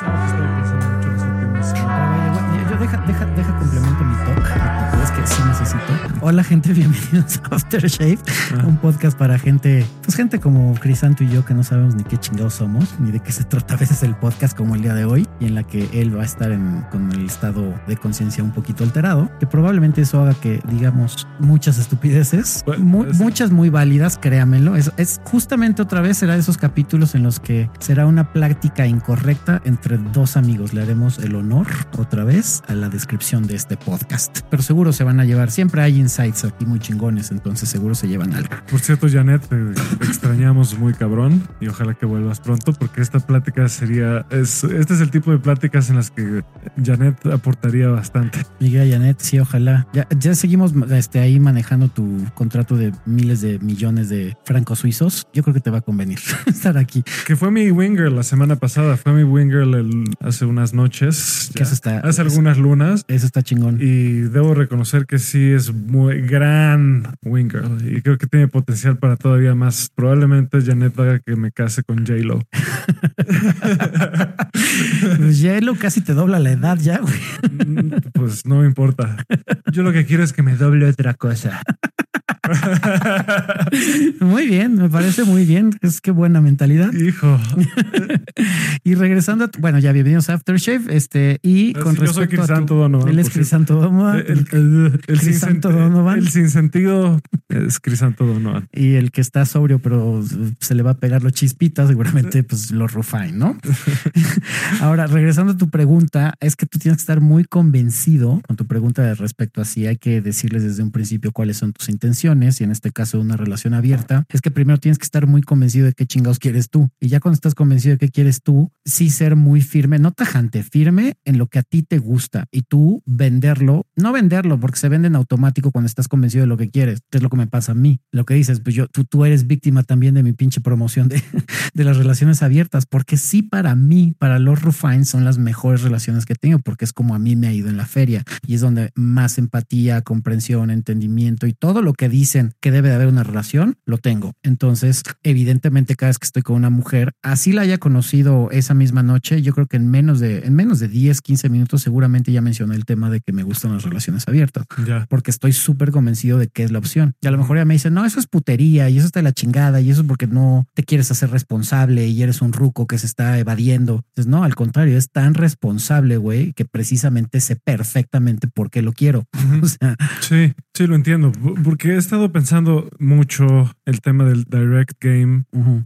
Yo deja, deja, deja complemento mi talk. Es que sí necesito. Hola gente, bienvenidos a Aftershave, un podcast para gente, pues gente como Crisanto y yo que no sabemos ni qué chingados somos, ni de qué se trata a veces el podcast como el día de hoy, y en la que él va a estar en, con el estado de conciencia un poquito alterado, que probablemente eso haga que digamos muchas estupideces, Bueno, mu- es- muchas muy válidas, créamelo. Es, es justamente otra vez será de esos capítulos en los que será una plática incorrecta entre dos amigos. Le haremos el honor otra vez a la descripción de este podcast. Pero seguro se van a llevar, siempre hay insights aquí muy chingones, entonces seguro se llevan algo. Por cierto, Janet, te extrañamos muy cabrón y ojalá que vuelvas pronto porque esta plática sería, es, este es el tipo de pláticas en las que Janet aportaría bastante. Miguel Janet, sí, ojalá. Ya, ya seguimos este, ahí manejando tu contrato de miles de millones de francos suizos. Yo creo que te va a convenir estar aquí. Que fue mi winger la semana pasada, fue mi winger el- hace unas noches, Que ya, eso está- hace algunas lunas. Eso está chingón. Y debo reconocer que sí es muy gran winger y creo que tiene potencial para todavía más. Probablemente Janet haga que me case con J-Lo. Pues Yelo casi te dobla la edad ya, güey. Mm, Pues no me importa. Yo lo que quiero es que me doble otra cosa. Muy bien, me parece muy bien. Es que buena mentalidad. Hijo, Y regresando, a tu- bueno, ya bienvenidos a Aftershave. Este, y con yo soy respecto a tu- Crisanto Donovan, Él es. Crisanto Donovan. el, el, el Crisanto sen- Donovan. el sin sentido es Crisanto Donovan. Y el que está sobrio, pero se le va a pegar los chispitas, seguramente, pues los Rufain, ¿no? Ahora, regresando a tu pregunta, es que tú tienes que estar muy convencido con tu pregunta de respecto a si hay que decirles desde un principio cuáles son tus intenciones y en este caso una relación abierta. Es que primero tienes que estar muy convencido de qué chingados quieres tú. Y ya cuando estás convencido de qué quieres tú, sí ser muy firme, no tajante, firme en lo que a ti te gusta y tú venderlo, no venderlo porque se vende en automático cuando estás convencido de lo que quieres, es lo que me pasa a mí. Lo que dices, pues yo, tú, tú eres víctima también de mi pinche promoción de, de las relaciones abiertas, porque sí para mí, para los Rufines son las mejores relaciones que tengo, porque es como a mí me ha ido en la feria y es donde más empatía, comprensión, entendimiento y todo lo que dicen que debe de haber una relación, lo tengo. Entonces, evidentemente cada vez que estoy con una mujer, así la haya conocido esa misma noche, yo creo que en menos de, en menos de 10, 15 minutos seguramente ya mencioné el tema de que me gustan las relaciones abiertas Ya. porque estoy súper convencido de que es la opción. Y a lo mejor ella me dice, no, eso es putería y eso está de la chingada y eso es porque no te quieres hacer responsable y eres un ruco que se está evadiendo. Entonces, no, al contrario, es tan responsable, güey, que precisamente sé perfectamente por qué lo quiero. O sea, Sí, sí, lo entiendo. Porque he estado pensando mucho el tema del direct game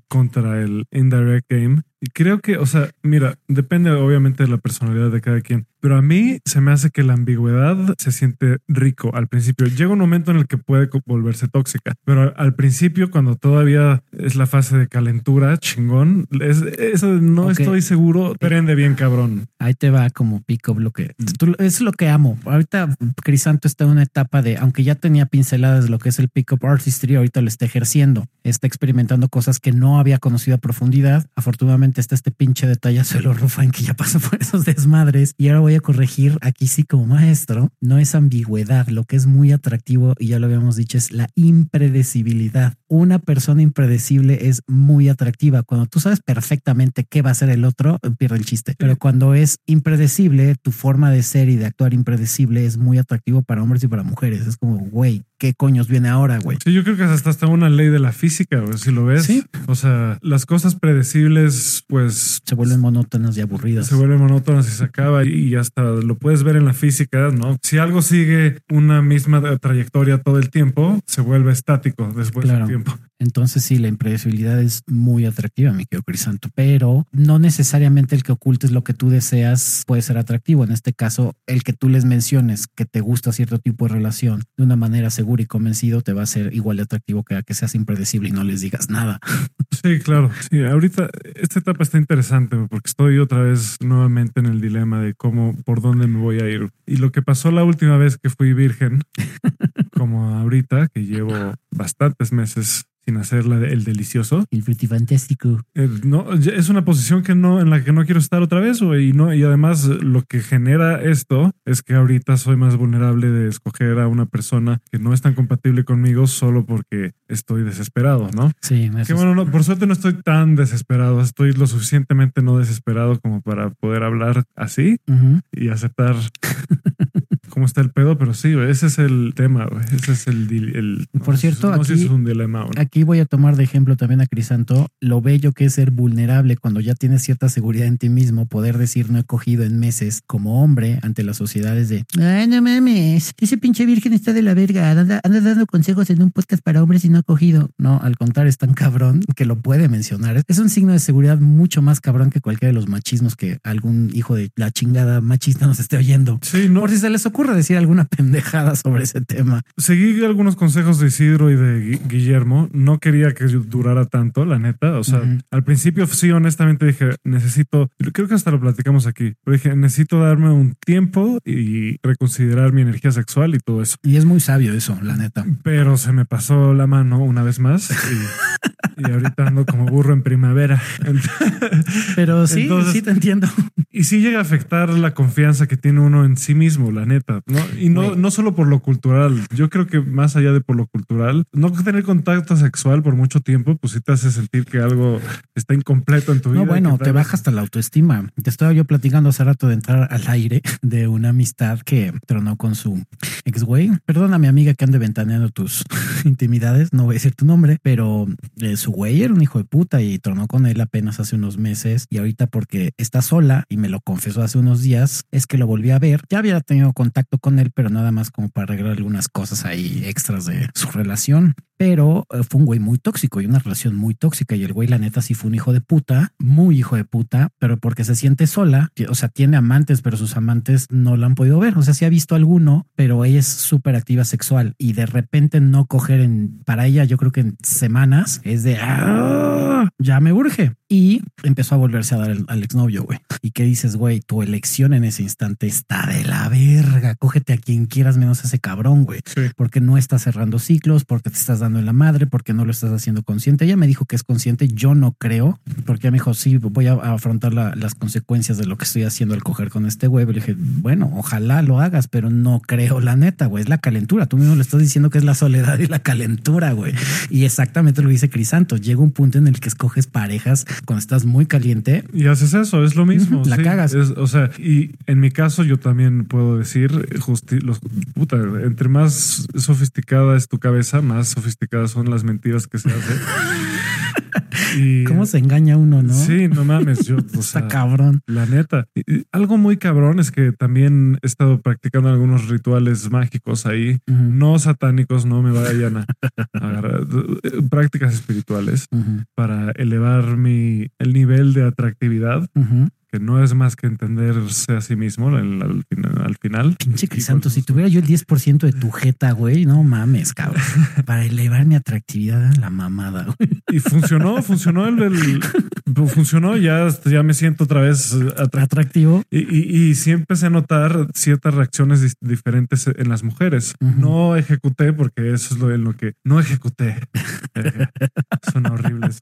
contra el indirect game. Y creo que, o sea, mira, depende obviamente de la personalidad de cada quien, pero a mí se me hace que la ambigüedad se siente rico al principio. Llega un momento en el que puede volverse tóxica, pero al- principio, cuando todavía es la fase de calentura, chingón, es, eso no Ok. estoy seguro, prende bien cabrón. ahí te va como pick-up lo que tú- es lo que amo. Ahorita Crisanto está en una etapa de, aunque ya tenía pinceladas de lo que es el pick-up artistry, ahorita lo está ejerciendo. Está experimentando cosas que no había conocido a profundidad. Afortunadamente está este pinche detallazo de los Rufain que ya pasó por esos desmadres. Y ahora voy a corregir aquí sí como maestro. No es ambigüedad. Lo que es muy atractivo, y ya lo habíamos dicho, es la impredecibilidad. Una persona impredecible es muy atractiva. Cuando tú sabes perfectamente qué va a hacer el otro, pierde el chiste. Pero cuando es impredecible, tu forma de ser y de actuar impredecible es muy atractivo para hombres y para mujeres. Es como, güey, ¿qué coños viene ahora, güey? Sí, yo creo que es hasta, hasta una ley de la física, güey, si lo ves. Sí. O sea, las cosas predecibles, pues Se vuelven monótonas y aburridas. se vuelven monótonas y se acaba y hasta lo puedes ver en la física, ¿no? Si algo sigue una misma trayectoria todo el tiempo, se vuelve estático después Claro. de un tiempo. Entonces sí, la impredecibilidad es muy atractiva, mi querido Crisanto, pero no necesariamente el que ocultes lo que tú deseas puede ser atractivo. En este caso, el que tú les menciones que te gusta cierto tipo de relación de una manera segura y convencido te va a ser igual de atractivo que a que seas impredecible y no les digas nada. Sí, claro. Sí, ahorita esta etapa está interesante porque estoy otra vez nuevamente en el dilema de cómo, por dónde me voy a ir. Y lo que pasó la última vez que fui virgen, como ahorita, que llevo bastantes meses sin hacer la el delicioso. El frutifantástico. No, es una posición que no, en la que no quiero estar otra vez, güey. Y no, y además lo que genera esto es que ahorita soy más vulnerable de escoger a una persona que no es tan compatible conmigo solo porque estoy desesperado, ¿no? Sí, eso Que bueno, no, por suerte no estoy tan desesperado, estoy lo suficientemente no desesperado como para poder hablar así y aceptar cómo está el pedo, pero sí, güey, ese es el tema, güey. Ese es el, el Por no si- cierto, no aquí- es un dilema. Aquí voy a tomar de ejemplo también a Crisanto lo bello que es ser vulnerable cuando ya tienes cierta seguridad en ti mismo, poder decir no he cogido en meses como hombre ante las sociedades de ay no mames, ese pinche virgen está de la verga, anda, anda dando consejos en un podcast para hombres y no ha cogido. No, al contrario, es tan cabrón que lo puede mencionar. Es un signo de seguridad mucho más cabrón que cualquiera de los machismos que algún hijo de la chingada machista nos esté oyendo. Sí, no, Por si se les ocurre decir alguna pendejada sobre ese tema. seguí algunos consejos de Isidro y de Gui- Guillermo. No quería que durara tanto, la neta. O sea, al principio sí, honestamente dije, necesito, creo que hasta lo platicamos aquí, pero dije, necesito darme un tiempo y reconsiderar mi energía sexual y todo eso. Y es muy sabio eso, la neta. Pero se me pasó la mano una vez más y, y ahorita ando como burro en primavera. Pero sí, Entonces- sí te entiendo. Y sí llega a afectar la confianza que tiene uno en sí mismo, la neta, ¿no? Y no, no solo por lo cultural. Yo creo que más allá de por lo cultural, no tener contacto sexual por mucho tiempo, pues sí te hace sentir que algo está incompleto en tu vida. No, bueno, te baja hasta la autoestima. Te estaba yo platicando hace rato de entrar al aire de una amistad que tronó con su ex güey. Perdona, mi amiga que ande ventaneando tus intimidades, no voy a decir tu nombre, pero eh, su güey era un hijo de puta y tronó con él apenas hace unos meses y ahorita porque está sola y me lo confesó hace unos días, es que lo volví a ver. Ya había tenido contacto con él, pero nada más como para arreglar algunas cosas ahí extras de su relación. Pero eh, fue un güey muy tóxico y una relación muy tóxica. Y el güey, la neta, sí fue un hijo de puta, muy hijo de puta, pero porque se siente sola. O sea, tiene amantes, pero sus amantes no la han podido ver. O sea, sí ha visto alguno, pero ella es súper activa sexual y de repente no coger en para ella, yo creo que en semanas es de "Ah, ya me urge. Y empezó a volverse a dar al, al exnovio, güey. Y qué dices, güey, tu elección en ese instante está de la verga. Cógete a quien quieras menos a ese cabrón, güey Sí. porque no estás cerrando ciclos, porque te estás dando en la madre, porque no lo estás haciendo consciente. Ella me dijo que es consciente, yo no creo, porque ella me dijo, sí, voy a afrontar la- las consecuencias de lo que estoy haciendo al coger con este güey. Le dije, bueno, ojalá lo hagas, pero no creo la neta, güey, es la calentura. Tú mismo le estás diciendo que es la soledad y la calentura, güey. Y exactamente lo dice Crisanto. Llega un punto en el que escoges parejas cuando estás muy caliente. Y haces eso, es lo mismo. La sí. cagas. Es- o sea, y en mi caso yo también puedo decir, justi- los, puta, entre más sofisticada es tu cabeza, más sofisticadas son las mentiras que se hacen. y, ¿Cómo se engaña uno, no? Sí, no mames, yo, o Está sea, cabrón. la neta. Y- y algo muy cabrón es que también he estado practicando algunos rituales mágicos ahí, no satánicos, no me vayan a, agarrar, eh, prácticas espirituales para elevar mi, el nivel de atractividad. Que no es más que entenderse a sí mismo al, al final- al final. Pinche Crisanto, si tuviera yo el 10% de tu jeta, güey, no mames, cabrón. Para elevar mi atractividad a la mamada, güey. Y funcionó, funcionó el, el- funcionó, ya, ya me siento otra vez eh, atractivo. Y, y, y sí empecé a notar ciertas reacciones diferentes en las mujeres. Ujú. No ejecuté porque eso es lo en lo que no ejecuté. Eh, Suena horrible. eso.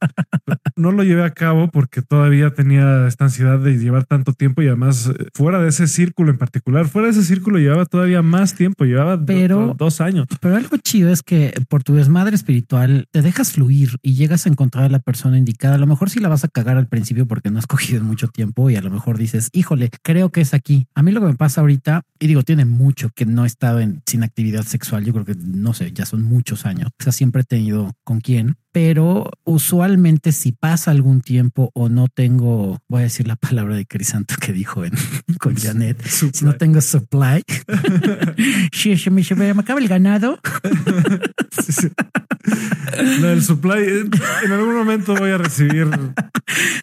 No lo llevé a cabo porque todavía tenía esta ansiedad de llevar tanto tiempo y además eh, fuera de ese círculo en particular, fuera de ese círculo llevaba todavía más tiempo, llevaba Pero- do- dos años. Pero algo chido es que por tu desmadre espiritual te dejas fluir y llegas a encontrar a la persona indicada. A lo mejor sí la vas a cagar al principio porque no has cogido en mucho tiempo y a lo mejor dices, híjole, creo que es aquí. A mí lo que me pasa ahorita, y digo, tiene mucho que no he estado en, sin actividad sexual. Yo creo que, no sé, ya son muchos años. O sea, siempre he tenido con quién. Pero usualmente si pasa algún tiempo o no tengo, voy a decir la palabra de Crisanto que dijo en, con Janet, si no tengo supply, si se me, acaba el ganado. Lo del supply, eh, en algún momento voy a recibir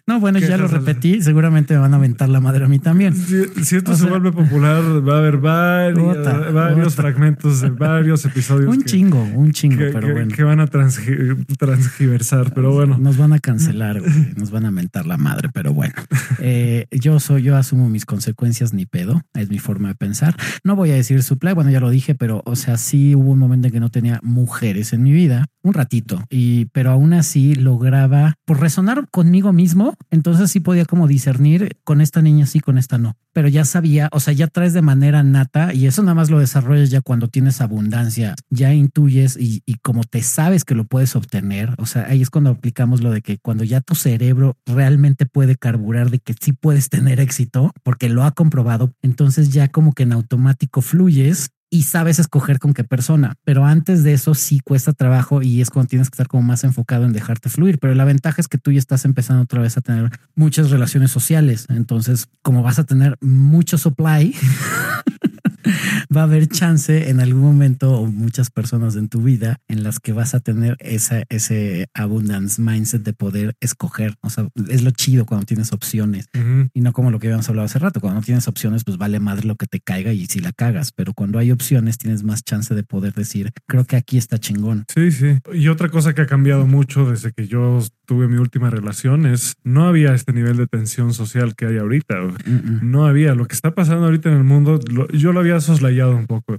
No, bueno, ¿Qué ya lo repetí. Seguramente me van a aventar la madre a mí también. Si, si esto O se sea- vuelve popular, va a haber varios, varios fragmentos de varios episodios Un que, chingo, un chingo, que- pero que- bueno. que van a transgi- transgiversar. Pero bueno, Nos van a cancelar, güey. Nos van a mentar la madre, pero bueno. Eh, yo soy, yo asumo mis consecuencias ni pedo. Es mi forma de pensar. No voy a decir supply, bueno, ya lo dije, pero o sea, sí hubo un momento en que no tenía mujeres en mi vida, un ratito, y pero aún así lograba por resonar conmigo mismo. Entonces sí podía como discernir con esta niña sí, con esta no. Pero ya sabía, o sea, ya traes de manera nata y eso nada más lo desarrollas ya cuando tienes abundancia, ya intuyes y, y como te sabes que lo puedes obtener. O sea, ahí es cuando aplicamos lo de que cuando ya tu cerebro realmente puede carburar de que sí puedes tener éxito porque lo ha comprobado, entonces ya como que en automático fluyes y sabes escoger con qué persona. Pero antes de eso sí cuesta trabajo y es cuando tienes que estar como más enfocado en dejarte fluir. Pero la ventaja es que tú ya estás empezando otra vez a tener muchas relaciones sociales. Entonces, como vas a tener mucho supply, va a haber chance en algún momento o muchas personas en tu vida en las que vas a tener esa, ese abundance mindset de poder escoger. O sea, es lo chido cuando tienes opciones ujú. y no como lo que habíamos hablado hace rato. Cuando no tienes opciones, pues vale madre lo que te caiga y si la cagas. Pero cuando hay opciones, tienes más chance de poder decir, creo que aquí está chingón. Sí, sí. Y otra cosa que ha cambiado mucho desde que yo tuve mi última relación es no había este nivel de tensión social que hay ahorita. Mm, mm. No había. Lo que está pasando ahorita en el mundo, lo- yo lo había soslayado un poco.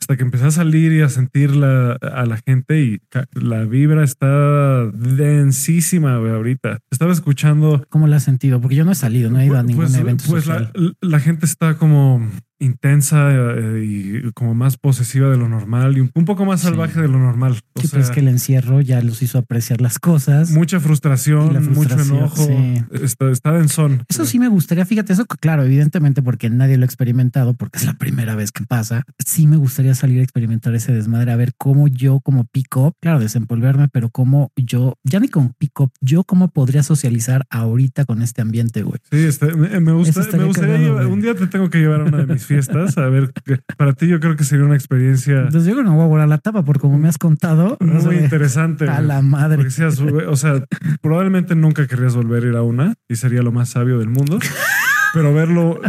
Hasta que empecé a salir y a sentir la, a la gente y la vibra está densísima güey, ahorita. Estaba escuchando ¿Cómo lo has sentido? Porque yo no he salido, no he ido a ningún pues, evento pues la, social. la gente está como intensa eh, y como más posesiva de lo normal y un, poco más Sí. salvaje de lo normal. O Sí, sea, pues es que el encierro ya los hizo apreciar las cosas. mucha frustración, mucho enojo. sí. Está, está densón. Eso sí me gustaría, fíjate, eso claro, evidentemente porque nadie lo ha experimentado, porque es la primera vez que pasa. Sí me gustaría salir a experimentar ese desmadre, a ver cómo yo como pick-up, claro, desempolverme, pero cómo yo, ya ni como pick-up, yo cómo podría socializar ahorita con este ambiente, güey. Sí, está- me, gusta, me gustaría llevar- un día te tengo que llevar a una de mis fiestas. A ver, para ti yo creo que sería una experiencia Entonces yo creo que no voy a volar la tapa, porque como me has contado, muy o sea, interesante. a la madre. Seas- o sea, probablemente nunca querrías volver a ir a una y sería lo más sabio del mundo. Pero verlo,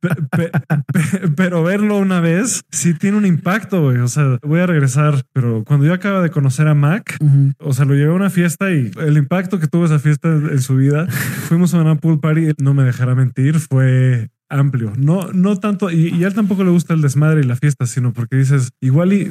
pe- pe- pe- pero verlo una vez sí tiene un impacto, güey. O sea, voy a regresar, pero cuando yo acaba de conocer a Mac, o sea, lo llevé a una fiesta y el impacto que tuvo esa fiesta en su vida, fuimos a una pool party, no me dejará mentir, fue amplio. No, no tanto, y, y a él tampoco le gusta el desmadre y la fiesta, sino porque dices, igual y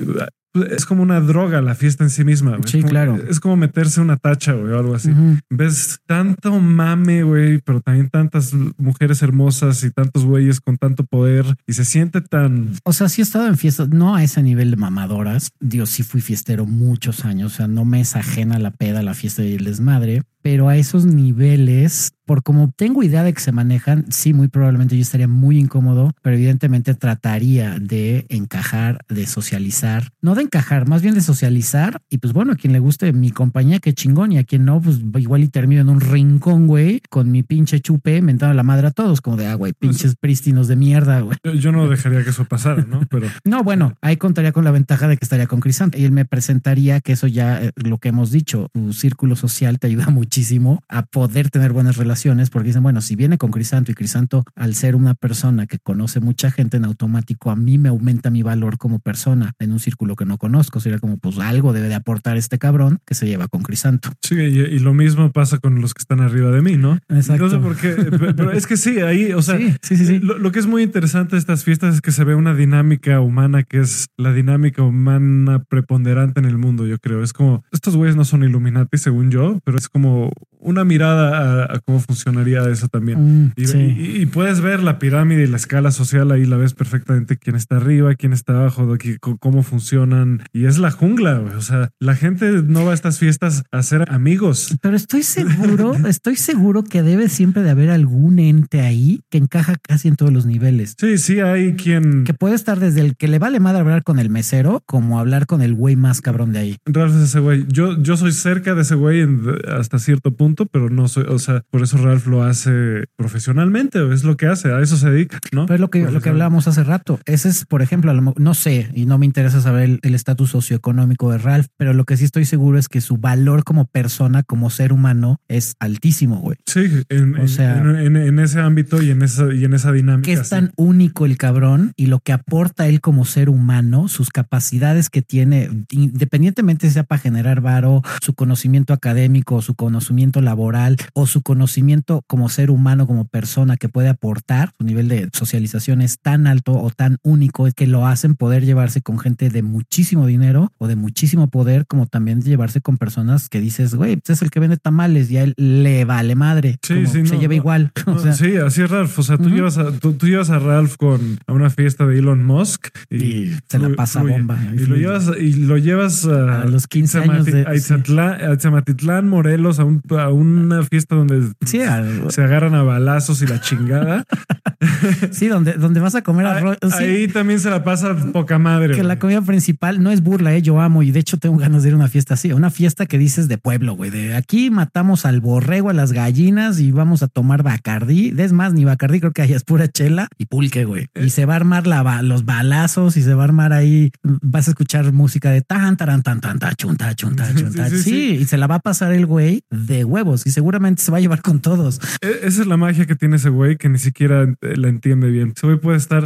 es como una droga la fiesta en sí misma. güey. Sí, Es como- claro. Es como meterse una tacha, güey, o algo así. Ujú. Ves tanto mame, güey, pero también tantas mujeres hermosas y tantos güeyes con tanto poder y se siente tan... O sea, sí he estado en fiestas, no a ese nivel de mamadoras. Dios, sí fui fiestero muchos años. O sea, no me es ajena la peda, la fiesta y el desmadre, pero a esos niveles, por como tengo idea de que se manejan, sí, muy probablemente yo estaría muy incómodo, pero evidentemente trataría de encajar, de socializar, no de encajar, más bien de socializar. Y pues bueno, a quien le guste mi compañía, qué chingón, y a quien no, pues igual y termino en un rincón, güey, con mi pinche chupe, mentando la madre a todos, como de, ah, güey, pinches prístinos de mierda, güey. Yo, yo no dejaría que eso pasara, ¿no? Pero No, bueno, ahí contaría con la ventaja de que estaría con Crisanto y él me presentaría que eso ya eh, lo que hemos dicho, tu círculo social te ayuda muchísimo a poder tener buenas relaciones porque dicen, bueno, si viene con Crisanto y Crisanto al ser una persona que conoce mucha gente en automático, a mí me aumenta mi valor como persona en un círculo que no conozco. Sería como, pues algo debe de aportar este cabrón que se lleva con Crisanto. sí, y, y lo mismo pasa con los que están arriba de mí, ¿no? Exacto. No sé por qué, pe- pero es que sí, ahí, o sea, sí, sí, sí, sí. Lo, lo que es muy interesante de estas fiestas es que se ve una dinámica humana que es la dinámica humana preponderante en el mundo, yo creo. Es como, estos güeyes no son Illuminati, según yo, pero es como una mirada a, a cómo funcionaría eso también. Mm, Y, sí. y- y puedes ver la pirámide y la escala social ahí, la ves perfectamente quién está arriba, quién está abajo, aquí, cómo funcionan. Y es la jungla. O sea, la gente no va a estas fiestas a ser amigos. Pero estoy seguro, estoy seguro que debe siempre de haber algún ente ahí que encaja casi en todos los niveles. Sí, sí, hay quien... Que puede estar desde el que le vale madre hablar con el mesero, como hablar con el güey más cabrón de ahí. Ralph es ese güey. Yo, yo soy cerca de ese güey hasta cierto punto. Punto, pero no soy, o sea, por eso Ralph lo hace profesionalmente, es lo que hace, a eso se dedica, ¿no? Pero es lo que, lo que hablábamos hace rato. Ese es, por ejemplo, no sé, y no me interesa saber el estatus socioeconómico de Ralph, pero lo que sí estoy seguro es que su valor como persona, como ser humano, es altísimo, güey. Sí, en, o sea, en, ese ámbito y en esa, y en esa dinámica. Que es tan único el cabrón y lo que aporta él como ser humano, sus capacidades que tiene, independientemente sea para generar varo, su conocimiento académico, su conocimiento laboral o su conocimiento como ser humano, como persona que puede aportar, su nivel de socialización es tan alto o tan único que lo hacen poder llevarse con gente de muchísimo dinero o de muchísimo poder, como también llevarse con personas que dices, güey, pues es el que vende tamales y a él le vale madre. Sí, sí, se lleva igual. sí, así es Ralph. O sea, tú, llevas a, tú, llevas a Ralph con a una fiesta de Elon Musk y, se la pasa bomba. Y, lo llevas, y lo llevas a, los 15 años de, a Morelos, a, un, a, una fiesta donde se agarran a balazos y la chingada. sí, donde, donde vas a comer arroz. Ahí también se la pasa poca madre. Que la comida principal no es burla, ¿eh? yo amo y de hecho tengo ganas de ir a una fiesta así, una fiesta que dices de pueblo, güey, de aquí matamos al borrego, a las gallinas y vamos a tomar bacardí. Es más, ni bacardí, creo que hay es pura chela y pulque, güey. Y se va a armar la, los balazos y se va a armar ahí, vas a escuchar música de tan, tan, tan, tan, tan, chunta, chunta, chunta. Sí, y se la va a pasar el güey de huevos y seguramente se va a llevar con todos. E, esa es la magia que tiene ese güey que ni siquiera la entiende bien. Ese güey puede estar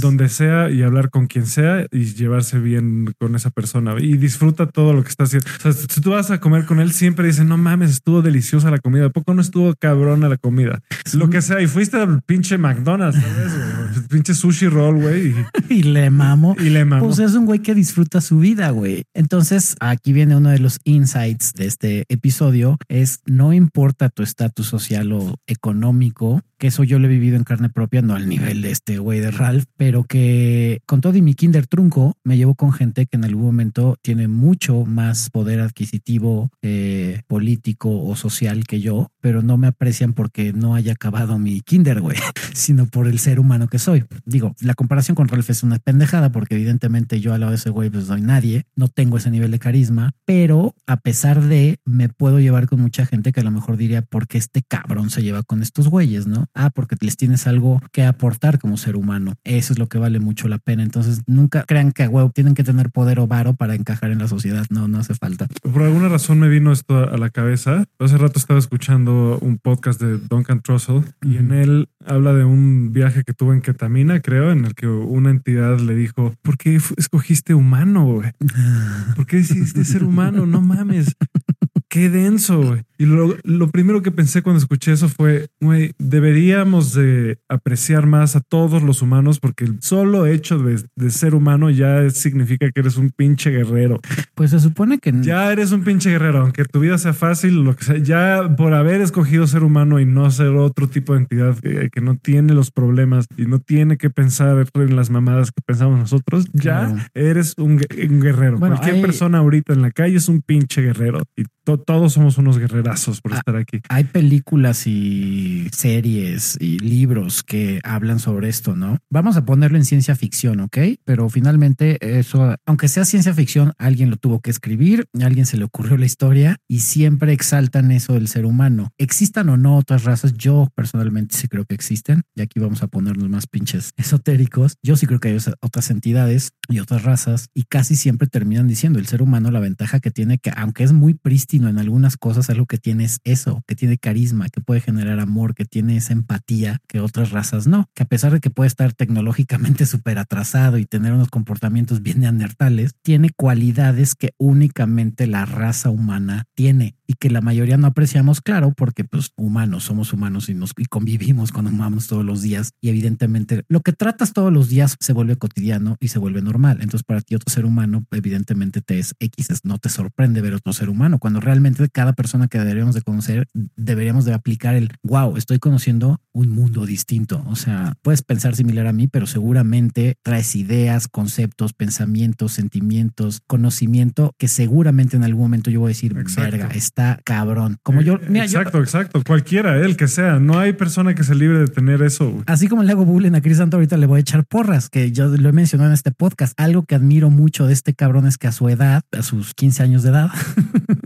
donde sea y hablar con quien sea y llevarse bien con esa persona y disfruta todo lo que está haciendo. O sea, si tú vas a comer con él, siempre dice, no mames, estuvo deliciosa la comida. ¿A poco no estuvo cabrona la comida? Lo que sea. Y fuiste al pinche McDonald's, ¿sabes? pinche sushi roll, güey. Y, le mamo. Y le mamo. Pues es un güey que disfruta su vida, güey. Entonces, aquí viene uno de los insights de este episodio. Es no importa tu estatus social o económico, que eso yo lo he vivido en carne propia, no al nivel de este güey de Ralph, pero que con todo y mi kinder trunco me llevo con gente que en algún momento tiene mucho más poder adquisitivo, eh, político o social que yo, pero no me aprecian porque no haya acabado mi kinder, güey, sino por el ser humano que soy. Digo, la comparación con Ralph es una pendejada porque evidentemente yo al lado de ese güey pues soy nadie, no tengo ese nivel de carisma, pero a pesar de me puedo llevar con mucha gente que a lo mejor diría, porque este cabrón se lleva con estos güeyes, no? Ah, porque les tienes algo que aportar como ser humano. Eso es lo que vale mucho la pena. Entonces, nunca crean que a tienen que tener poder o varo para encajar en la sociedad. No, no hace falta. Por alguna razón me vino esto a la cabeza. Hace rato estaba escuchando un podcast de Duncan Trussell y en él habla de un viaje que tuvo en Ketamina, creo, en el que una entidad le dijo, ¿por qué escogiste humano? Güey? ¿Por qué decidiste ser humano? No mames. Qué denso, güey. Y lo, lo, primero que pensé cuando escuché eso fue, güey, deberíamos de apreciar más a todos los humanos porque el solo hecho de, de, ser humano ya significa que eres un pinche guerrero. Pues se supone que... Ya eres un pinche guerrero, aunque tu vida sea fácil, lo que sea, ya por haber escogido ser humano y no ser otro tipo de entidad que, que no tiene los problemas y no tiene que pensar en las mamadas que pensamos nosotros, ya eres un, guerrero. Cualquier persona ahorita en la calle es un pinche guerrero y todos somos unos guerrerazos por ah, estar aquí. Hay películas y series y libros que hablan sobre esto, ¿no? Vamos a ponerlo en ciencia ficción, ¿ok? Pero finalmente eso, aunque sea ciencia ficción, alguien lo tuvo que escribir, a alguien se le ocurrió la historia y siempre exaltan eso del ser humano. Existan o no otras razas, yo personalmente sí creo que existen y aquí vamos a ponernos más pinches esotéricos. Yo sí creo que hay otras entidades y otras razas y casi siempre terminan diciendo el ser humano la ventaja que tiene que aunque es muy prístino en algunas cosas algo que tiene es eso, que tiene carisma, que puede generar amor, que tiene esa empatía que otras razas no, que a pesar de que puede estar tecnológicamente súper atrasado y tener unos comportamientos bien neandertales, tiene cualidades que únicamente la raza humana tiene y que la mayoría no apreciamos, claro, porque pues humanos, somos humanos y nos y convivimos con humanos todos los días y evidentemente lo que tratas todos los días se vuelve cotidiano y se vuelve normal. Entonces para ti otro ser humano evidentemente te es X, no te sorprende ver otro ser humano cuando realmente cada persona que deberíamos de conocer deberíamos de aplicar el wow, estoy conociendo un mundo distinto. O sea, puedes pensar similar a mí, pero seguramente traes ideas, conceptos, pensamientos, sentimientos, conocimiento que seguramente en algún momento yo voy a decir, verga, está cabrón. Como yo, exacto, exacto. Cualquiera, el que sea. No hay persona que se libre de tener eso. Así como le hago bullying a Chris Santo, ahorita le voy a echar porras, que yo lo he mencionado en este podcast. Algo que admiro mucho de este cabrón es que a su edad, a sus 15 años de edad,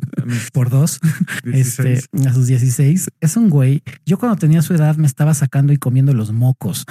por dos, este, a sus 16. Es un güey. Yo cuando tenía su edad me estaba sacando y comiendo los mocos.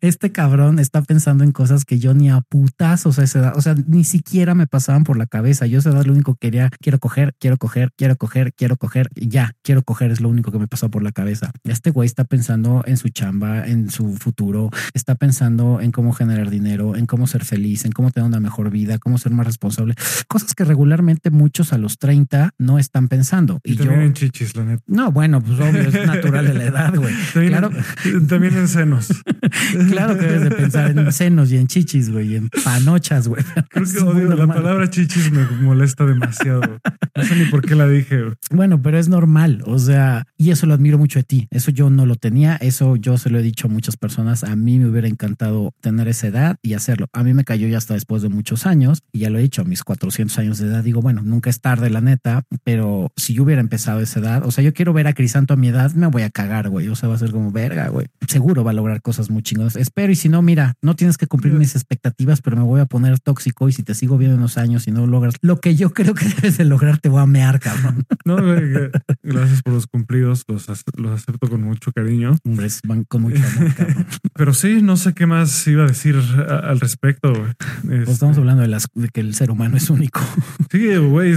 Este cabrón está pensando en cosas que yo ni a putazos a esa edad, o sea, ni siquiera me pasaban por la cabeza. Yo a esa edad lo único que quería, quiero coger, quiero coger, quiero coger, quiero coger, ya, quiero coger es lo único que me pasó por la cabeza. Este güey está pensando en su chamba, en su futuro, está pensando en cómo generar dinero, en cómo ser feliz, en cómo tener una mejor vida, cómo ser más responsable, cosas que regularmente muchos a los 30 no están pensando. Y, también en chichis, la neta. No, bueno, pues obvio, es natural de la edad, güey. claro. también en senos. claro que debes de pensar en senos y en chichis, güey, en panochas, güey. Creo que odio, la palabra chichis me molesta demasiado. No sé ni por qué la dije. Bueno, pero es normal. O sea, y eso lo admiro mucho de ti. Eso yo no lo tenía. Eso yo se lo he dicho a muchas personas. A mí me hubiera encantado tener esa edad y hacerlo. A mí me cayó ya hasta después de muchos años y ya lo he dicho a mis 400 años de edad. Digo, bueno, nunca es tarde, la neta, pero si yo hubiera empezado a esa edad, o sea, yo quiero ver a Crisanto a mi edad, me voy a cagar, güey. O sea, va a ser como verga, güey. Seguro va a lograr cosas muy chingonas. Espero y si no, mira, no tienes que cumplir mis expectativas, pero me voy a poner tóxico y si te sigo viendo en unos años y no logras lo que yo creo que debes de lograr, te voy a mear, cabrón. No, gracias por los cumplidos, los, los acepto con mucho cariño. Hombres, van con mucho amor, cabrón. Pero sí, no sé qué más iba a decir al respecto. Pues estamos este hablando de, las, de que el ser humano es único. Sí, güey,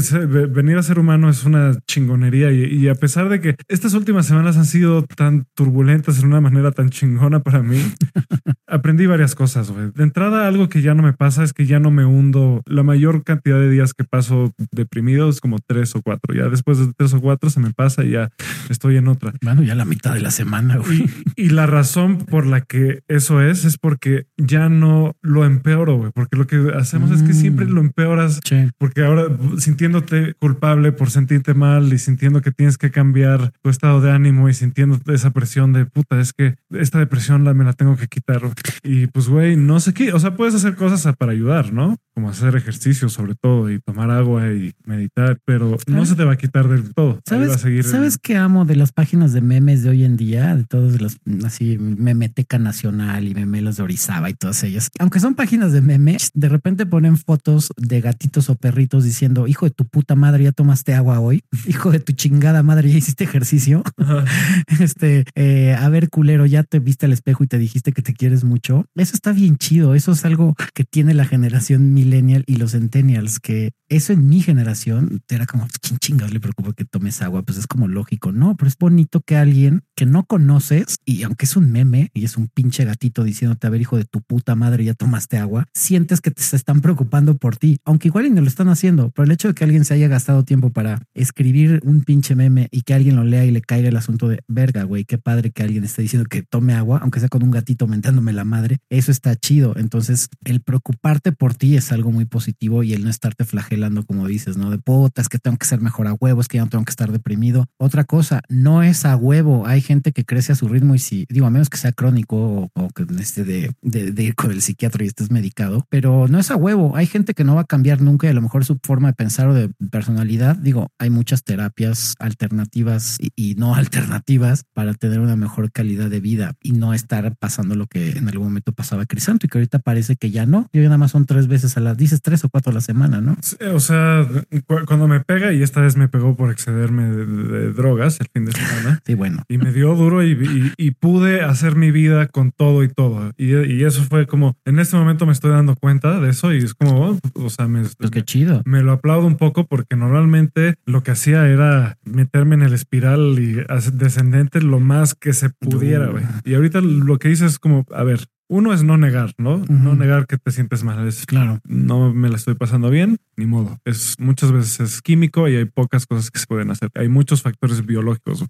venir a ser humano es una chingonería y, a pesar de que estas últimas semanas han sido tan turbulentas en una manera tan chingona para mí, aprendí varias cosas, güey. De entrada, algo que ya no me pasa es que ya no me hundo. La mayor cantidad de días que paso deprimido es como tres o cuatro. Ya después de tres o cuatro se me pasa y ya estoy en otra. Bueno, ya la mitad de la semana, güey. Y, la razón por la que eso es, es porque ya no lo empeoro, güey. Porque lo que hacemos es que siempre mm. lo empeoras. Porque ahora sintiéndote culpable por sentirte mal y sintiendo que tienes que cambiar tu estado de ánimo y sintiendo esa presión de puta, es que esta depresión la, me la tengo que quitar. Y pues, güey, no sé qué. O sea, puedes hacer cosas para ayudar, ¿no? Como hacer ejercicio sobre todo y tomar agua y meditar, pero no se te va a quitar del todo. ¿Sabes, ¿sabes qué amo de las páginas de memes de hoy en día? De todos los, así, Memeteca Nacional y Memelos de Orizaba y todas ellas. Aunque son páginas de memes, de repente ponen fotos de gatitos o perritos diciendo, hijo de tu puta madre, ya tomaste agua hoy. Hijo de tu chingada madre, ya hiciste ejercicio. este, eh, a ver, culero, ya te viste al espejo y te dijiste que te quieres mucho. Eso está bien chido. Eso es algo que tiene la generación millennial y los centennials, que eso en mi generación era como, ¿quién le preocupa que tomes agua? Pues es como lógico, no, pero es bonito que alguien que no conoces y aunque es un meme y es un pinche gatito diciéndote, a ver, hijo de tu puta madre, ya tomaste agua, sientes que te están preocupando por ti, aunque igual y no lo están haciendo, pero el hecho de que alguien se haya gastado tiempo para escribir un pinche meme y que alguien lo lea y le caiga el asunto de verga, güey, qué padre que alguien esté diciendo que tome agua, aunque sea con un gatito mentándome la madre, eso está chido. Entonces, el preocuparte por ti es algo muy positivo y el no estarte flagelando, como dices, ¿no? De putas, que tengo que ser mejor a huevos, que ya no tengo que estar deprimido. Otra cosa, no es a huevo. Hay gente que crece a su ritmo y si, digo, a menos que sea crónico o, que esté de, de, ir con el psiquiatra y estés medicado, pero no es a huevo. Hay gente que no va a cambiar nunca y a lo mejor su forma de pensar o de personalidad. Digo, hay muchas terapias alternativas y, y no alternativas para tener una mejor calidad de vida y no estar pasando lo que en algún momento pasaba Crisanto y que ahorita parece que ya no. Yo nada más son tres veces a las, dices tres o cuatro a la semana, ¿no? o sea, cuando me pega y esta vez me pegó por excederme de, drogas el fin de semana. Sí, bueno. Y me dio duro y, pude hacer mi vida con todo y todo. Y, eso fue como, en este momento me estoy dando cuenta de eso y es como, oh, o sea, me, pues qué chido. Me lo aplaudo un poco porque normalmente lo que hacía era meterme en el espiral y descendente lo más que se pudiera, güey. Y ahorita lo que hice es como, a ver, uno es no negar, ¿no? No negar que te sientes mal. Es claro. No me la estoy pasando bien, ni modo. Es muchas veces es químico y hay pocas cosas que se pueden hacer. Hay muchos factores biológicos.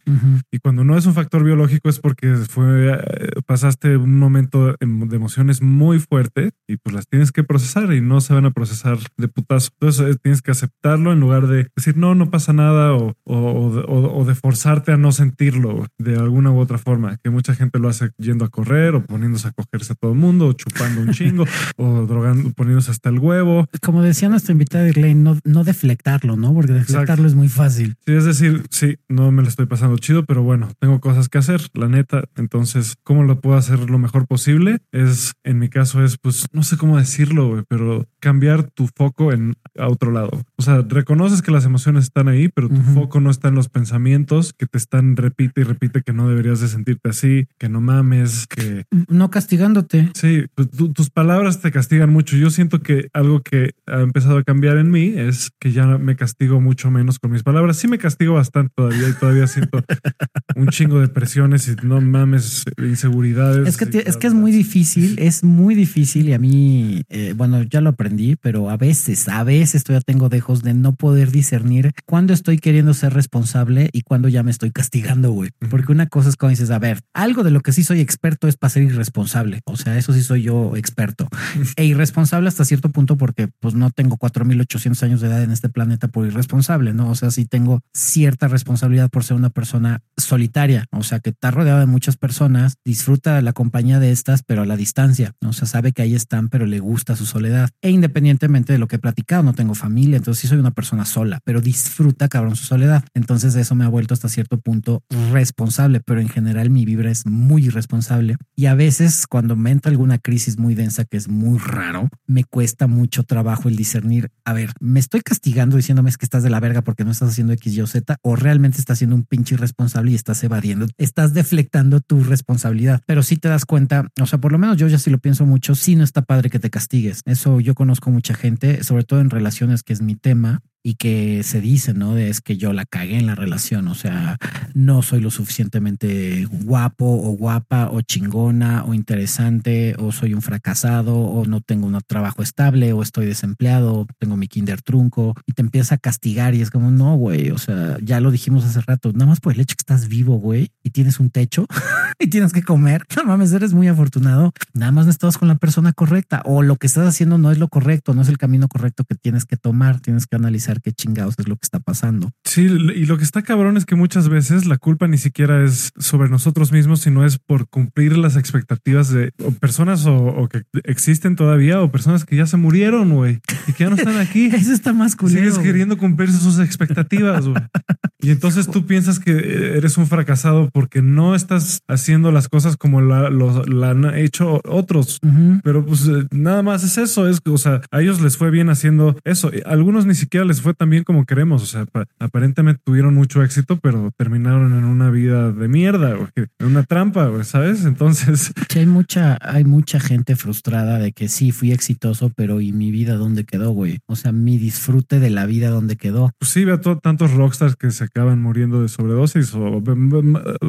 Y cuando no es un factor biológico es porque fue eh, pasaste un momento de emociones muy fuerte y pues las tienes que procesar y no se van a procesar de putazo. Entonces eh, tienes que aceptarlo en lugar de decir no, no pasa nada o, o, de forzarte a no sentirlo de alguna u otra forma. Que mucha gente lo hace yendo a correr o poniéndose a coger a todo el mundo, o chupando un chingo, o drogando, poniéndose hasta el huevo. Como decía nuestra invitada Irlene, no, no deflectarlo, ¿no? Porque deflectarlo es muy fácil. Sí, es decir, sí, no me lo estoy pasando chido, pero bueno, tengo cosas que hacer, la neta. Entonces, ¿cómo lo puedo hacer lo mejor posible? Es, en mi caso, es, pues, no sé cómo decirlo, güey, pero cambiar tu foco en a otro lado. O sea, reconoces que las emociones están ahí, pero tu foco no está en los pensamientos que te están repite y repite que no deberías de sentirte así, que no mames, que no castigándote. Sí, pues, tus palabras te castigan mucho. Yo siento que algo que ha empezado a cambiar en mí es que ya me castigo mucho menos con mis palabras. Sí me castigo bastante todavía y todavía siento un chingo de presiones y no mames, inseguridades. Es que, es, que es muy difícil, es muy difícil y a mí, eh, bueno, ya lo aprendí, pero a veces, a veces todavía tengo dejos de no poder discernir cuándo estoy queriendo ser responsable y cuándo ya me estoy castigando, güey. Porque una cosa es cuando dices, a ver, algo de lo que sí soy experto es para ser irresponsable. O sea, eso sí soy yo experto. e irresponsable hasta cierto punto porque pues no tengo 4800 años de edad en este planeta por irresponsable, ¿no? O sea, sí tengo cierta responsabilidad por ser una persona solitaria, o sea, que está rodeada de muchas personas, disfruta la compañía de estas, pero a la distancia, o sea, sabe que ahí están, pero le gusta su soledad. E independientemente de lo que he platicado, no tengo familia, entonces sí soy una persona sola, pero disfruta cabrón su soledad. Entonces eso me ha vuelto hasta cierto punto responsable, pero en general mi vibra es muy irresponsable. Y a veces cuando entra alguna crisis muy densa, que es muy raro, me cuesta mucho trabajo el discernir, a ver, me estoy castigando diciéndome es que estás de la verga porque no estás haciendo X, Y o Z, o realmente estás siendo un pinche irresponsable y estás evadiendo, estás deflectando tu responsabilidad. Pero si te das cuenta, o sea, por lo menos yo ya sí lo pienso mucho, sí no está padre que te castigues. Eso yo conozco mucha gente, sobre todo en relaciones, que es mi tema, y que se dice, ¿no? Es que yo la cagué en la relación, o sea, no soy lo suficientemente guapo o guapa o chingona o interesante o soy un fracasado o no tengo un trabajo estable o estoy desempleado, tengo mi kinder trunco y te empieza a castigar y es como, no, güey, o sea, ya lo dijimos hace rato, nada más por el hecho que estás vivo, güey, y tienes un techo y tienes que comer, no mames, eres muy afortunado, nada más no estás con la persona correcta o lo que estás haciendo no es lo correcto, no es el camino correcto que tienes que tomar, tienes que analizar qué chingados es lo que está pasando. Sí, y lo que está cabrón es que muchas veces la culpa ni siquiera es sobre nosotros mismos, sino es por cumplir las expectativas de personas o, que existen todavía o personas que ya se murieron, güey, y que ya no están aquí. Eso está más culero. Sigues queriendo cumplir sus expectativas, güey. Y entonces tú piensas que eres un fracasado porque no estás haciendo las cosas como la, han hecho otros. Pero pues eh, nada más es eso. Es, o sea, a ellos les fue bien haciendo eso. Algunos ni siquiera les fue tan bien como queremos. O sea, aparentemente tuvieron mucho éxito, pero terminaron en una vida de mierda, en una trampa, ¿sabes? Entonces. hay mucha, hay mucha gente frustrada de que sí fui exitoso, pero ¿y mi vida dónde quedó, güey? O sea, mi disfrute de la vida dónde quedó. Pues sí, veo tantos rockstars que se acaban muriendo de sobredosis o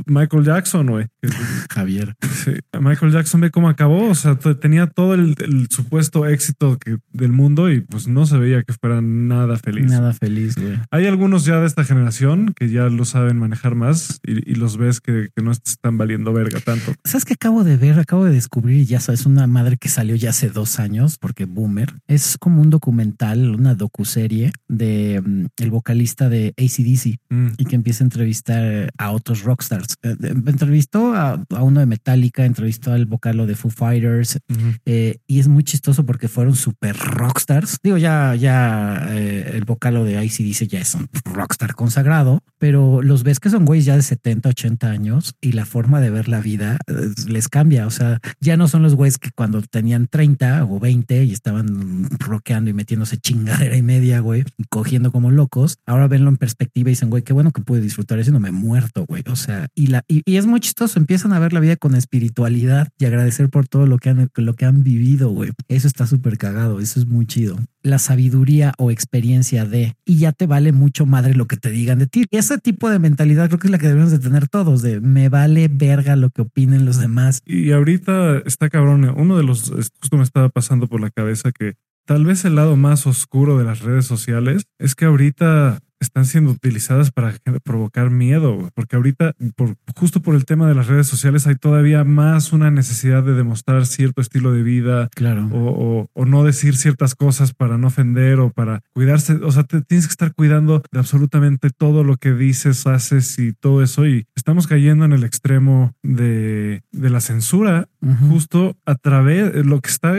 Michael Jackson, güey. Javier. Sí. Michael Jackson ve cómo acabó. O sea, tenía todo el, supuesto éxito que, del mundo y pues no se veía que fuera nada feliz. Nada feliz, güey. Hay algunos ya de esta generación que ya lo saben manejar más y, los ves que, no están valiendo verga tanto. ¿Sabes qué acabo de ver? Acabo de descubrir, ya sabes, una madre que salió ya hace dos años, porque Boomer. Es como un documental, una docuserie de mm, el vocalista de ACDC mm. y que empieza a entrevistar a otros rockstars. Eh, entrevistó a, uno de Metallica, entrevistó al vocalo de Foo Fighters eh, y es muy chistoso porque fueron super rockstars. Digo, ya, ya eh, el vocalo de dice ya es un rockstar consagrado, pero los ves que son güeyes ya de 70, 80 años y la forma de ver la vida les cambia. O sea, ya no son los güeyes que cuando tenían 30 o 20 y estaban rockeando y metiéndose chingadera y media, güey, cogiendo como locos. Ahora venlo en perspectiva y dicen, güey, qué bueno que pude disfrutar eso y no me he muerto, güey. O sea, y, la, y, es muy chistoso. Empiezan a ver la vida con espiritualidad y agradecer por todo lo que han, lo que han vivido, güey. Eso está súper cagado. Eso es muy chido. La sabiduría o experiencia de, y ya te vale mucho madre lo que te digan de ti. Ese tipo de mentalidad creo que es la que debemos de tener todos, de me vale verga lo que opinen los demás. Y ahorita está cabrón. Uno de los, justo me estaba pasando por la cabeza que tal vez el lado más oscuro de las redes sociales es que ahorita están siendo utilizadas para provocar miedo, porque ahorita, por, justo por el tema de las redes sociales, hay todavía más una necesidad de demostrar cierto estilo de vida, claro. o, o, no decir ciertas cosas para no ofender o para cuidarse. O sea, te, tienes que estar cuidando de absolutamente todo lo que dices, haces y todo eso. Y estamos cayendo en el extremo de, de la censura, justo a través, lo que está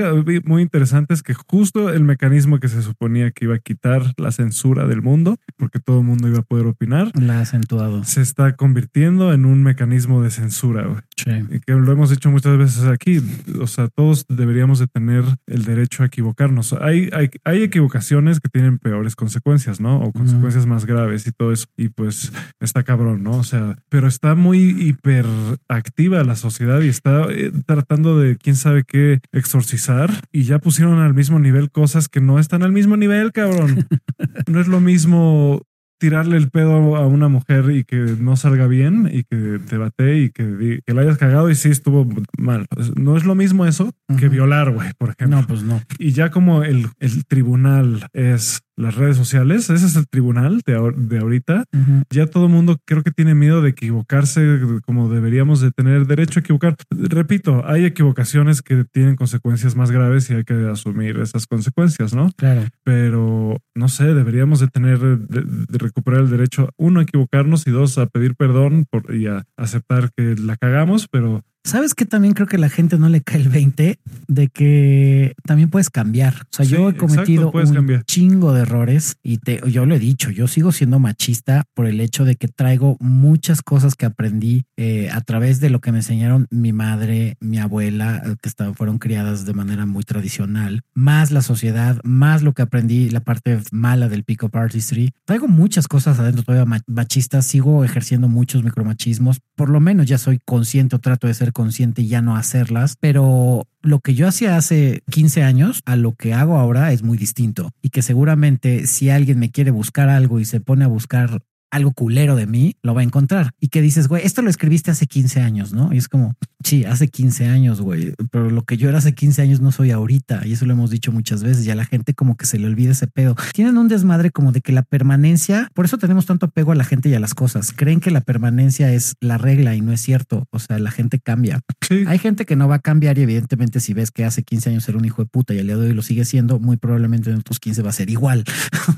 muy interesante es que justo el mecanismo que se suponía que iba a quitar la censura del mundo, porque todo el mundo iba a poder opinar, la ha acentuado. Se está convirtiendo en un mecanismo de censura. Y que lo hemos dicho muchas veces aquí. O sea, todos deberíamos de tener el derecho a equivocarnos. Hay, hay, hay equivocaciones que tienen peores consecuencias, ¿no? O consecuencias más graves y todo eso. Y pues está cabrón, ¿no? O sea, pero está muy hiperactiva la sociedad y está eh, tratando de quién sabe qué exorcizar y ya pusieron al mismo nivel cosas que no están al mismo nivel, cabrón. no es lo mismo tirarle el pedo a una mujer y que no salga bien y que te bate y que, que la hayas cagado y sí estuvo mal. No es lo mismo eso que violar, güey, por ejemplo. No, pues no. Y ya como el, el tribunal es las redes sociales, ese es el tribunal de, de ahorita. Ya todo el mundo creo que tiene miedo de equivocarse como deberíamos de tener derecho a equivocar. Repito, hay equivocaciones que tienen consecuencias más graves y hay que asumir esas consecuencias, ¿no? Claro. Pero no sé, deberíamos de tener, de, recuperar el derecho, uno, a equivocarnos y dos, a pedir perdón por, y a aceptar que la cagamos, pero ¿Sabes que también creo que la gente no le cae el 20 de que también puedes cambiar? O sea, yo he cometido un chingo de errores y te, yo lo he dicho, yo sigo siendo machista por el hecho de que traigo muchas cosas que aprendí eh, a través de lo que me enseñaron mi madre, mi abuela, eh, que fueron criadas de manera muy tradicional, más la sociedad, más lo que aprendí, la parte mala del pick-up artistry. Traigo muchas cosas adentro todavía machistas, sigo ejerciendo muchos micromachismos, por lo menos ya soy consciente o trato de ser consciente y ya no hacerlas, pero lo que yo hacía hace 15 años a lo que hago ahora es muy distinto y que seguramente si alguien me quiere buscar algo y se pone a buscar algo culero de mí, lo va a encontrar. Y que dices, güey, esto lo escribiste hace 15 años, ¿no? Y es como, sí, hace 15 años, güey, pero lo que yo era hace 15 años no soy ahorita. Y eso lo hemos dicho muchas veces. Y a la gente como que se le olvida ese pedo. Tienen un desmadre como de que la permanencia, por eso tenemos tanto apego a la gente y a las cosas. Creen que la permanencia es la regla y no es cierto. O sea, la gente cambia. Hay gente que no va a cambiar y evidentemente si ves que hace 15 años era un hijo de puta y al día de hoy lo sigue siendo, muy probablemente en otros 15 va a ser igual.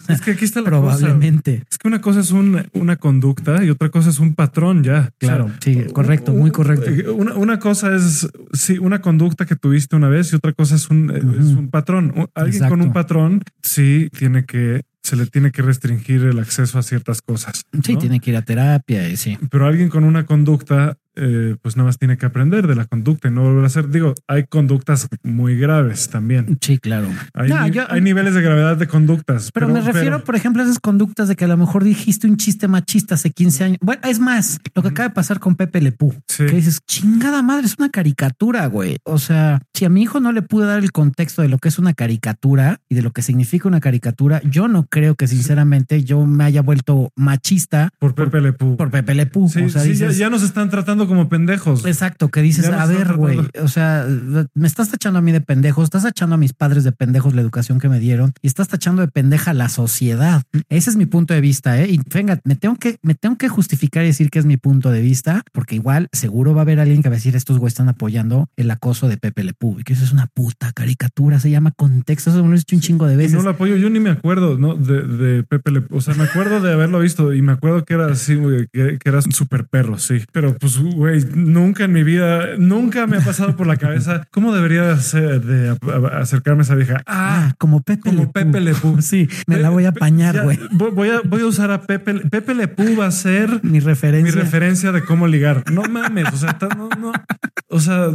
Es que aquí está la Probablemente. Es que una cosa es un una conducta y otra cosa es un patrón ya. Claro, sí, correcto, muy correcto. Eh, una, una, cosa es sí, una conducta que tuviste una vez y otra cosa es un, es un patrón. Alguien con un patrón sí tiene que se le tiene que restringir el acceso a ciertas cosas. Sí, tiene que ir a terapia y sí. Pero alguien con una conducta eh, pues nada más tiene que aprender de la conducta y no volver a hacer. Digo, hay conductas muy graves también. Sí, claro. Hay, hay niveles de gravedad de conductas. Pero, me refiero, por ejemplo, a esas conductas de que a lo mejor dijiste un chiste machista hace 15 años. Bueno, es más, lo que acaba de pasar con Pepe Lepú. Que dices, chingada madre, es una caricatura, güey. O sea, si a mi hijo no le pude dar el contexto de lo que es una caricatura y de lo que significa una caricatura, yo no creo que sinceramente yo me haya vuelto machista por Pepe Lepú. Por Pepe Lepú. o sea, ya nos están tratando como pendejos. Exacto, que dices, a ver, güey, o sea, me estás tachando a mí de pendejos, estás tachando a mis padres de pendejos la educación que me dieron y estás tachando de pendeja la sociedad. Ese es mi punto de vista, ¿eh? Y venga, me tengo que, me tengo que justificar y decir que es mi punto de vista, porque igual seguro va a haber alguien que va a decir, estos güeyes están apoyando el acoso de Pepe Le y que eso es una puta caricatura, se llama contexto, eso me lo he dicho un chingo de veces. no lo apoyo, yo ni me acuerdo, ¿no? De, de Pepe Le o sea, me acuerdo de haberlo visto y me acuerdo que era así, güey, que, que era un super perro, sí. Pero pues, güey, nunca en mi vida, nunca me ha pasado por la cabeza cómo debería ser de acercarme a esa vieja. Ah, ah como Pepe como Pepe Le Sí, me la voy a apañar, güey. Voy a, voy a usar a Pepe. Pepe Le va a ser mi referencia. Mi referencia de cómo ligar. No mames, o sea, no, no. O sea,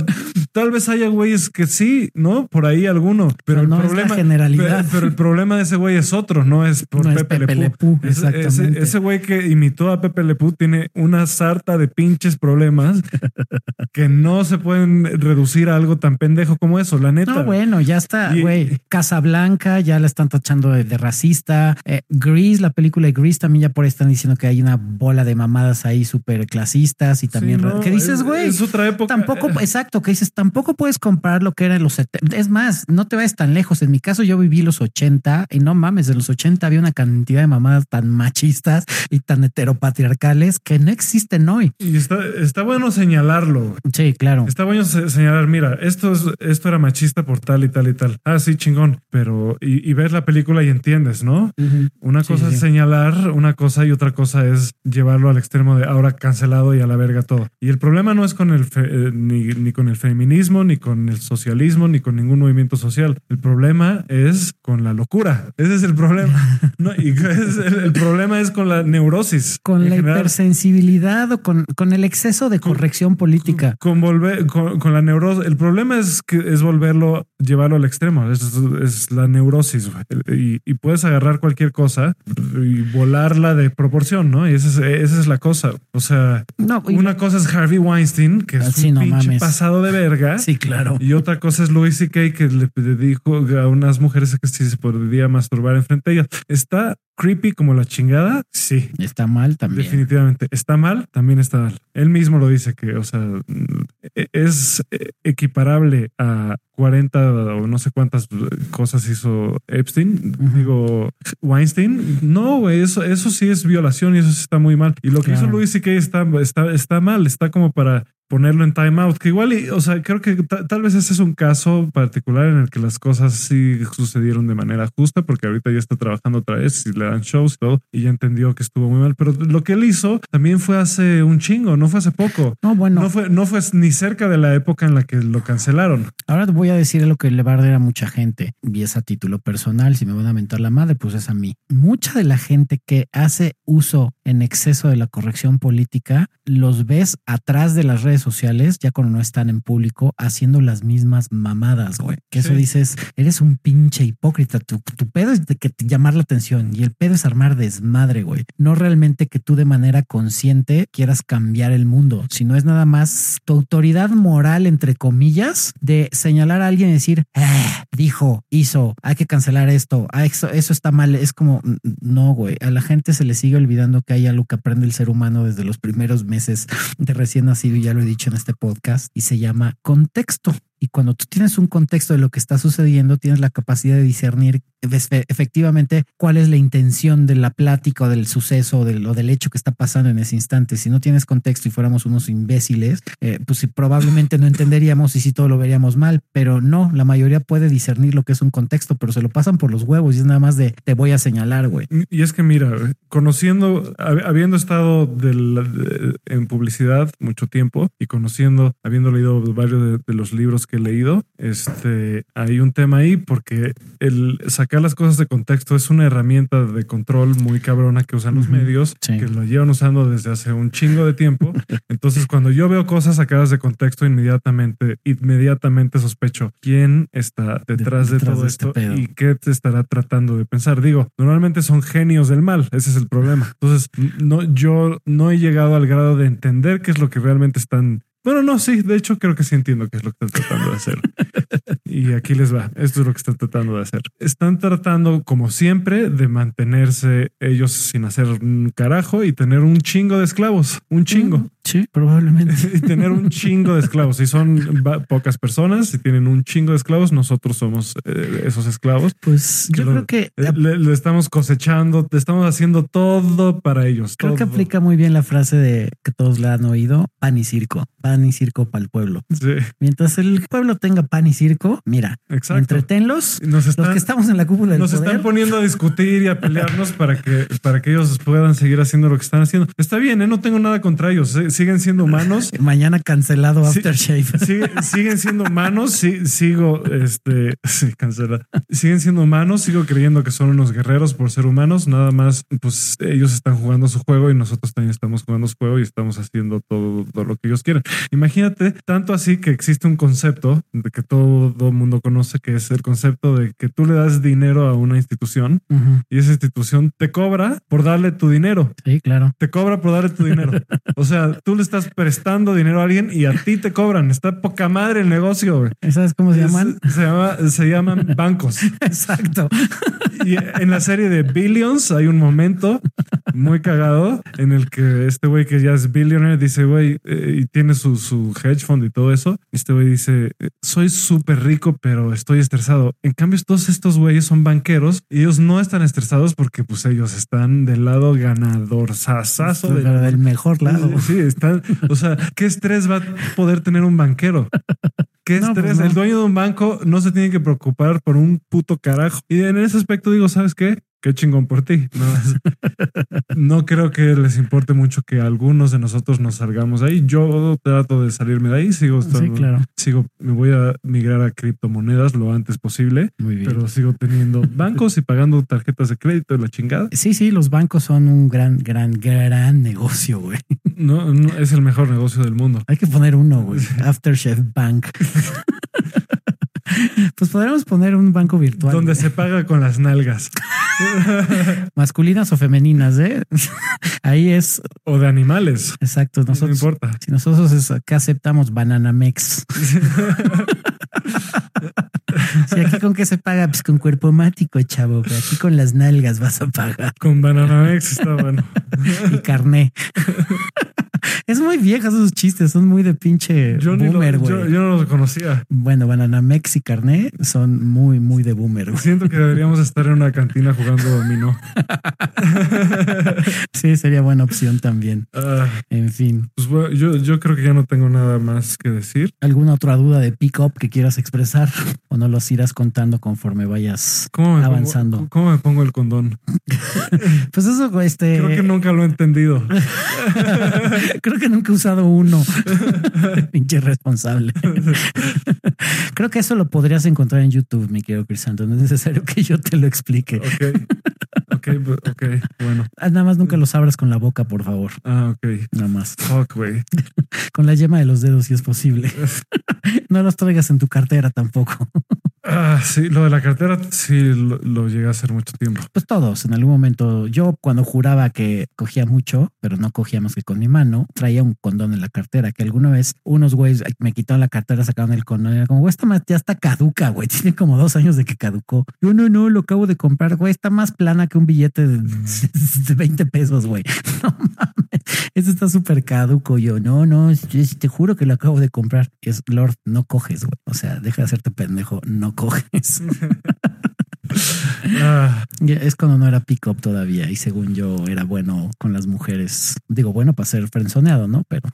tal vez haya güeyes que sí, ¿no? Por ahí alguno. Pero, el problema. generalidad. Pero, el problema de ese güey es otro, no es por Pepe, Le exactamente. Ese güey que imitó a Pepe Le tiene una sarta de pinches problemas problemas que no se pueden reducir a algo tan pendejo como eso, la neta. No, bueno, ya está, güey. Casablanca ya la están tachando de, de racista. Eh, Grease, la película de Grease también ya por ahí están diciendo que hay una bola de mamadas ahí súper clasistas y también... Sí, no, ¿Qué dices, es- güey? Es otra época. Tampoco, exacto, que dices, tampoco puedes comparar lo que era en los 70. Es más, no te vayas tan lejos. En mi caso, yo viví los 80 y no mames, en los 80 había una cantidad de mamadas tan machistas y tan heteropatriarcales que no existen hoy. Y está, está bueno señalarlo. güey. Sí, claro. Está bueno se- señalar, mira, esto, es, esto era machista por tal y tal y tal. Ah, sí, chingón. Pero, y, y ves la película y entiendes, ¿no? Una Sí, cosa sí. es señalar una cosa y otra cosa es llevarlo al extremo de ahora cancelado y a la verga todo. Y el problema no es con el fe- eh, ni, ni con el feminismo, ni con el socialismo, ni con ningún movimiento social. El problema es con la locura. Ese es el problema. No, y es el, el problema es con la neurosis. Con la general. hipersensibilidad o con, con el exceso de corrección política. Con volver, con, con la neurosis. El problema es que es volverlo, llevarlo al extremo. Es, es la neurosis. Y, y puedes agarrar cualquier cosa y volarla de proporción, ¿no? Y esa es, esa es la cosa. O sea, No, y- una cosa es Harvey Weinstein, que es un no pinche mames. pasado de verga. sí, claro. Y otra cosa es Louis C.K. que le dijo a unas mujeres que si se podía masturbar enfrente de ellas. Está creepy como la chingada. Sí. Está mal también. Definitivamente. ¿Está mal? También está mal. Él mismo lo dice que, o sea, mm, es equiparable a 40 o no sé cuántas cosas hizo Epstein. Digo, Weinstein. No, güey, eso, eso sí es violación y eso sí está muy mal. Y lo que Claro. hizo Louis C.K. está, está, está mal. Está como para ponerlo en timeout, que igual, y, o sea, creo que ta- tal vez ese es un caso particular en el que las cosas sí sucedieron de manera justa, porque ahorita ya está trabajando otra vez y le dan shows y todo, y ya entendió que estuvo muy mal. Pero lo que él hizo también fue hace un chingo, no fue hace poco. No, bueno, No fue, no fue ni cerca de la época en la que lo cancelaron. ahora te voy a decir lo que le va a arder a mucha gente y es a título personal. Si me van a mentar la madre, pues es a mí. Mucha de la gente que hace uso en exceso de la corrección política, los ves atrás de las redes sociales, ya cuando no están en público, haciendo las mismas mamadas, güey. Que eso dices, eres un pinche hipócrita. Tu, tu pedo es de que te llamar la atención y el pedo es armar desmadre, güey. No realmente que tú de manera consciente quieras cambiar el mundo, sino es nada más tu autoridad moral, entre comillas, de señalar a alguien y decir, "Ah, dijo, hizo, hay que cancelar esto, ah, eso, eso está mal. Es como, "Mm, no, güey, a la gente se le sigue olvidando que hay algo que aprende el ser humano desde los primeros meses de recién nacido, y ya lo dicho en este podcast, y se llama contexto. Y cuando tú tienes un contexto de lo que está sucediendo, tienes la capacidad de discernir efe- efectivamente cuál es la intención de la plática o del suceso o del, o del hecho que está pasando en ese instante. Si no tienes contexto y fuéramos unos imbéciles, eh, pues probablemente no entenderíamos y sí todo lo veríamos mal, pero no, la mayoría puede discernir lo que es un contexto, pero se lo pasan por los huevos y es nada más de te voy a señalar, güey. Y es que mira, conociendo, hab- habiendo estado en publicidad mucho tiempo y conociendo, habiendo leído varios de, de los libros que he leído, este, hay un tema ahí porque el sacar las cosas de contexto es una herramienta de control muy cabrona que usan los medios, sí. que lo llevan usando desde hace un chingo de tiempo. Entonces, cuando yo veo cosas sacadas de contexto, inmediatamente, inmediatamente sospecho quién está detrás de, detrás todo de este esto pedo. y qué te estará tratando de pensar. Digo, normalmente son genios del mal, ese es el problema. Entonces, no, yo no he llegado al grado de entender qué es lo que realmente están. Bueno, no, sí, de hecho creo que sí entiendo qué es lo que están tratando de hacer. y aquí les va, esto es lo que están tratando de hacer. Están tratando, como siempre, de mantenerse ellos sin hacer un carajo y tener un chingo de esclavos, un chingo. Sí, probablemente. y tener un chingo de esclavos. Si son pocas personas, si tienen un chingo de esclavos, nosotros somos eh, esos esclavos. Pues Que yo lo- creo que Le, le estamos cosechando, le estamos haciendo todo para ellos. Creo que todo. aplica muy bien la frase de que todos la han oído, pan y circo, pan y circo para el pueblo. Sí, Mientras el pueblo tenga pan y circo, mira, exacto. entretenlos. Nos Los están, que estamos en la cúpula del nos poder, están poniendo a discutir y a pelearnos para que, para que ellos puedan seguir haciendo lo que están haciendo. Está bien, ¿eh? no tengo nada contra ellos. eh, Siguen siendo humanos. mañana cancelado Sí. Aftershave. Sigue- siguen siendo humanos, sí, sigo, este, sí, cancela. Siguen siendo humanos, sigo creyendo que son unos guerreros por ser humanos, nada más, pues ellos están jugando su juego y nosotros también estamos jugando su juego y estamos haciendo todo, todo lo que ellos quieren. Imagínate, tanto así que existe un concepto de que todo el mundo conoce, que es el concepto de que tú le das dinero a una institución y esa institución te cobra por darle tu dinero Sí, claro. te cobra por darle tu dinero. O sea, tú le estás prestando dinero a alguien y a ti te cobran. Está poca madre el negocio. güey. ¿Sabes cómo se llaman? Se, llama- se llaman bancos. Exacto. Y en la serie de Billions hay un momento muy cagado en el que este güey que ya es billionaire dice, güey, eh, y tiene su, su hedge fund y todo eso. Este güey dice, eh, soy súper rico, pero estoy estresado. En cambio, todos estos güeyes son banqueros y ellos no están estresados porque pues ellos están del lado ganador, sasazo. del- del mejor lado. Sí, o sea, ¿qué estrés va a poder tener un banquero? ¿Qué No, estrés? pues no. El dueño de un banco no se tiene que preocupar por un puto carajo. Y en ese aspecto digo, ¿sabes qué? Qué chingón por ti. No, no creo que les importe mucho que algunos de nosotros nos salgamos de ahí. Yo trato de salirme de ahí, sigo Sí, estando- claro. sigo, me voy a migrar a criptomonedas lo antes posible, Muy bien. pero sigo teniendo bancos y pagando tarjetas de crédito y la chingada. Sí, sí, los bancos son un gran, gran, gran negocio, güey. No, no es el mejor negocio del mundo. Hay que poner uno, güey. Aftershave Bank. pues podríamos poner un banco virtual. Donde güey. se paga con las nalgas Masculinas o femeninas, ¿eh? Ahí es o de animales. exacto. no Nosotros, importa. si nosotros es, acá aceptamos Bananamex. Si aquí con qué se paga, pues con cuerpo mático, chavo. pero Aquí con las nalgas vas a pagar Con Bananamex está bueno. y carné. Es muy vieja esos chistes, son muy de pinche Yo, boomer, güey. yo, yo no los conocía. Bueno, Bananamex y carné son muy, muy de boomer. Siento que deberíamos estar en una cantina jugando dominó. Sí, sería buena opción también. Ah, En fin, pues bueno, yo, yo creo que ya no tengo nada más que decir. ¿alguna otra duda de pick-up que quieras expresar o no los irás contando conforme vayas? ¿Cómo me Avanzando. Pongo, ¿Cómo me pongo el condón? Pues eso, este. Creo que nunca lo he entendido. Creo que nunca he usado uno. Pinche responsable. Creo que eso lo podrías encontrar en YouTube, mi querido Crisanto. No es necesario que yo te lo explique. Ok. Ok, ok. Bueno. Ah, Nada más nunca los abras con la boca, por favor. Ah, ok. Nada más. Fuck, güey. Con la yema de los dedos, si es posible. No los traigas en tu cartera tampoco. Ah, sí, lo de la cartera sí lo, lo llegué a hacer mucho tiempo. Pues todos, en algún momento, yo cuando juraba que cogía mucho, pero no cogía más que con mi mano, traía un condón en la cartera, que alguna vez unos güeyes me quitaron la cartera, sacaron el condón y era como, güey, esta madre ya está caduca, güey, tiene como dos años de que caducó. Yo, no, no, lo acabo de comprar, güey, está más plana que un billete de, de 20 pesos, güey. No este está súper caduco. Yo, no, no, yo te juro que lo acabo de comprar. Y es, Lord, no coges, güey. O sea, deja de hacerte pendejo, no coges. Ah, Es cuando no era pick-up todavía y según yo era bueno con las mujeres. Digo, bueno para ser frenzoneado, ¿no? Pero...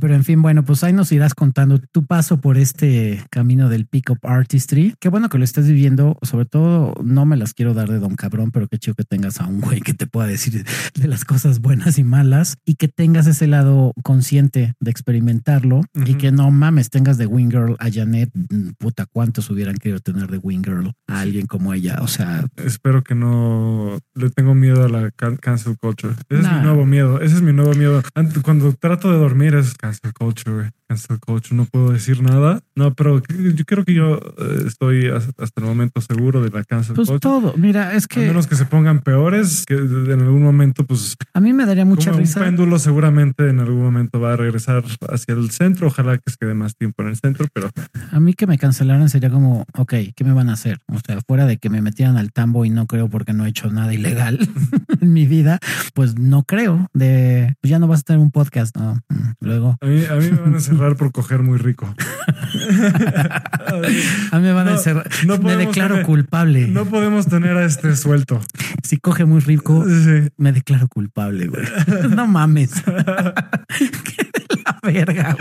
Pero en fin, bueno, pues ahí nos irás contando tu paso por este camino del pick-up artistry. Qué bueno que lo estés viviendo. Sobre todo, no me las quiero dar de don cabrón, pero qué chido que tengas a un güey que te pueda decir de las cosas buenas y malas y que tengas ese lado consciente de experimentarlo y que no mames, tengas de Wing Girl a Janet. Puta, cuántos hubieran querido tener de Wing Girl a alguien como ella. O sea, espero que no le tengo miedo a la can- cancel culture. Ese es mi nuevo miedo. Ese es mi nuevo miedo. Cuando trato de dormir es cancel culture. Cancel culture. No puedo decir nada. No, pero yo creo que yo eh, estoy hasta el momento seguro de la cancel pues todo. Mira, es A que menos que se pongan peores, que en algún momento, pues, a mí me daría mucha como un risa. péndulo seguramente en algún momento va a regresar hacia el centro. Ojalá que se quede más tiempo en el centro, pero A mí que me cancelaran sería como, ok, ¿qué me van a hacer? O sea, fuera de que me metieran al tambo y no creo porque no he hecho nada ilegal en mi vida, pues no creo de, pues ya no vas a tener un podcast, ¿no? Mm, Luego, a mí, a mí me van a encerrar por coger muy rico. a mí me van a encerrar. no me declaro tener- culpable. No podemos tener a este suelto. Si coge muy rico, Sí. me declaro culpable, güey. No mames. Verga.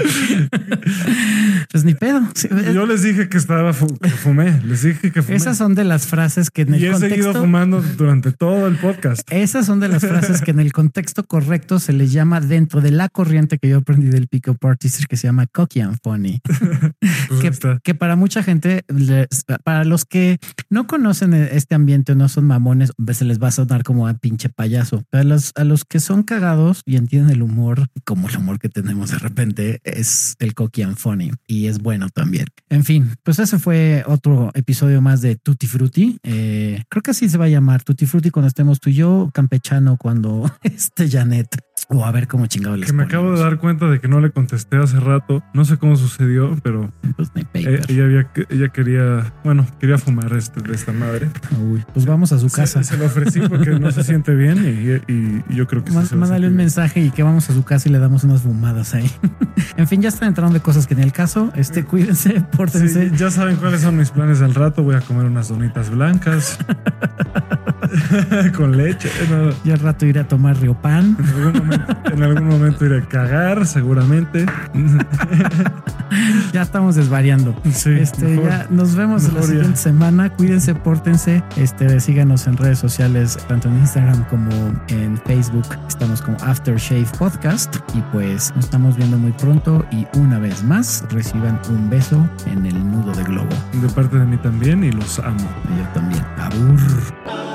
Pues ni pedo. Sí, Yo les dije que estaba fu- que fumé. Les dije que fumé. Esas son de las frases que en el y he seguido contexto fumando durante todo el podcast. Esas son de las frases que en el contexto correcto se les llama dentro de la corriente que yo aprendí del pick-up artist que se llama cocky and funny. Pues que, ahí está. que para mucha gente, para los que no conocen este ambiente o no son mamones, se les va a sonar como a pinche payaso. A los, a los que son cagados y entienden el humor, como el humor que tenemos de repente, es el cocky and funny y es bueno también. En fin, pues ese fue otro episodio más de Tutti Frutti. Eh, creo que así se va a llamar Tutti Frutti cuando estemos tú y yo, campechano cuando esté Janet. O a ver cómo chingado les Que me acabo de dar cuenta de que no le contesté hace rato. No sé cómo sucedió, pero Pues, eh, ella, había, ella quería, bueno, quería fumar este, de esta madre. Uy, pues vamos a su casa. Se, lo ofrecí porque no se siente bien y, y- y yo creo que sí Má- a Mándale un mensaje y que vamos a su casa y le damos unas fumadas ahí. en fin, ya están entrando de cosas que ni el caso. Este, cuídense, pórtense. Sí, ya saben cuáles son mis planes al rato. Voy a comer unas donitas blancas con leche. No, Ya al rato iré a tomar Río Pan. En, algún momento, iré a cagar, seguramente. Ya estamos desvariando. Sí, Este, mejor. ya nos vemos la ya. siguiente semana. Cuídense, pórtense. Este, síganos en redes sociales, tanto en Instagram como en Facebook. Estamos como Aftershave Podcast. Y pues nos estamos viendo muy pronto. Y una vez más, reciban un beso en el nudo de globo. De parte de mí también y los amo. Y yo también. Abur.